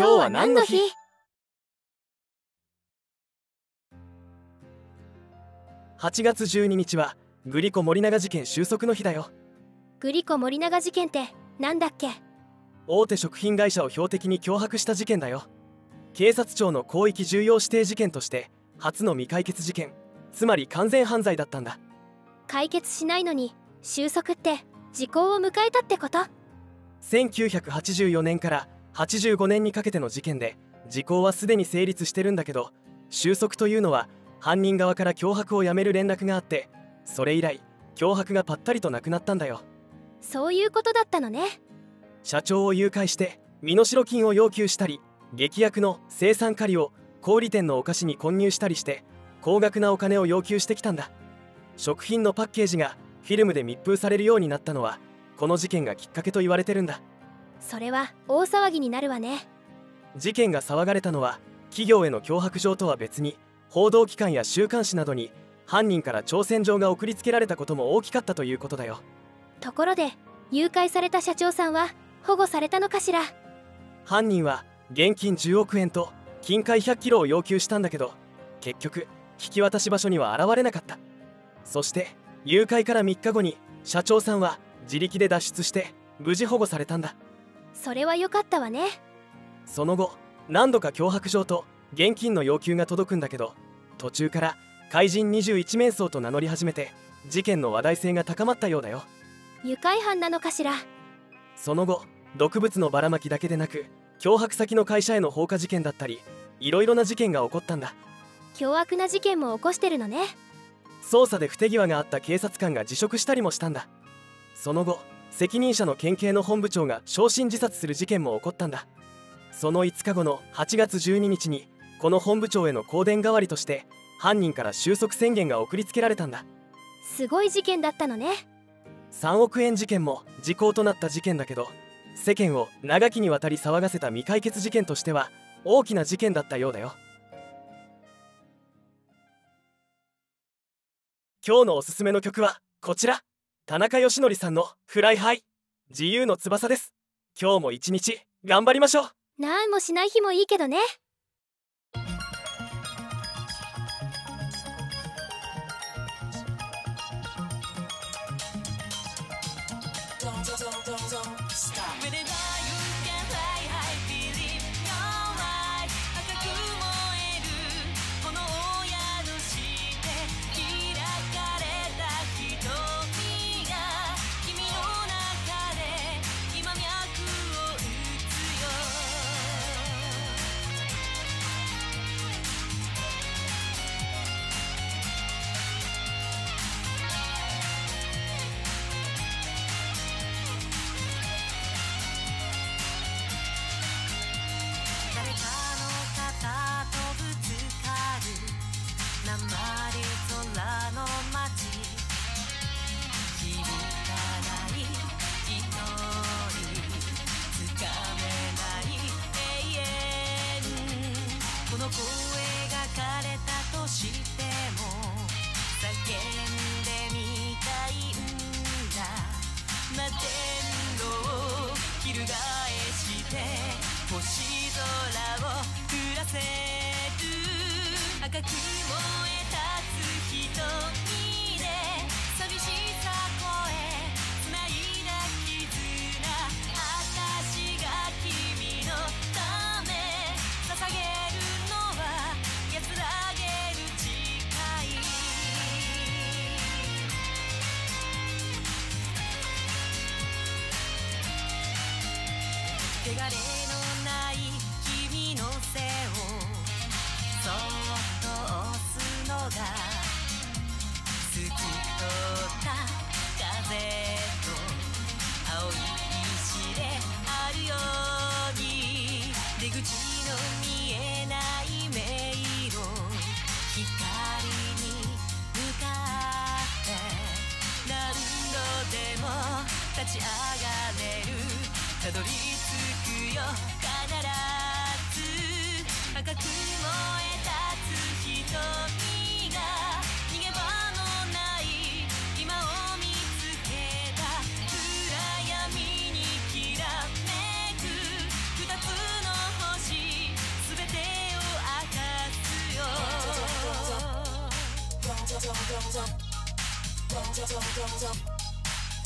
今日は何の日？8月12日はグリコ森永事件収束の日だよ。グリコ森永事件ってなんだっけ？大手食品会社を標的に脅迫した事件だよ。警察庁の広域重要指定事件として初の未解決事件。つまり完全犯罪だったんだ。解決しないのに収束って時効を迎えたってこと？1984年から85年にかけての事件で時効はすでに成立してるんだけど収束というのは犯人側から脅迫をやめる連絡があってそれ以来脅迫がぱったりとなくなったんだよ。そういうことだったのね。社長を誘拐して身代金を要求したり劇薬の生産狩りを小売店のお菓子に混入したりして高額なお金を要求してきたんだ。食品のパッケージがフィルムで密封されるようになったのはこの事件がきっかけと言われてるんだそれは大騒ぎになるわね。事件が騒がれたのは企業への脅迫状とは別に報道機関や週刊誌などに犯人から挑戦状が送りつけられたことも大きかったということだよ。ところで誘拐された社長さんは保護されたのかしら？犯人は現金10億円と金塊100キロを要求したんだけど結局引き渡し場所には現れなかった。そして誘拐から3日後に社長さんは自力で脱出して無事保護されたんだそれは良かったわね。その後何度か脅迫状と現金の要求が届くんだけど途中から怪人21面相と名乗り始めて事件の話題性が高まったようだよ。愉快犯なのかしら。その後毒物のばらまきだけでなく脅迫先の会社への放火事件だったりいろいろな事件が起こったんだ。凶悪な事件も起こしてるのね。捜査で不手際があった警察官が辞職したりもしたんだ。その後責任者の県警の本部長が焼身自殺する事件も起こったんだ。その5日後の8月12日にこの本部長への香典代わりとして犯人から収束宣言が送りつけられたんだ。すごい事件だったのね。3億円事件も時効となった事件だけど世間を長きにわたり騒がせた未解決事件としては大きな事件だったようだよ。今日のおすすめの曲はこちら田中義則さんの「 Fly High。自由の翼」です。今日も一日頑張りましょう。何もしない日もいいけどね肩とぶつかる鉛空の街響かない一人つかめない永遠この声が枯れたとしても叫んでみたいんだ摩天く燃え立つ瞳で寂しさ越え繋いだ絆私が君のため捧げるのは安らげる誓い汚れ立ち上がれる。たどり着くよ。必ず赤く燃え立つ瞳が逃げ場のない今を見つけた。暗闇にきらめく。二つの星すべてを明かすよ。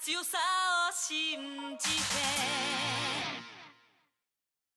強さを信じて。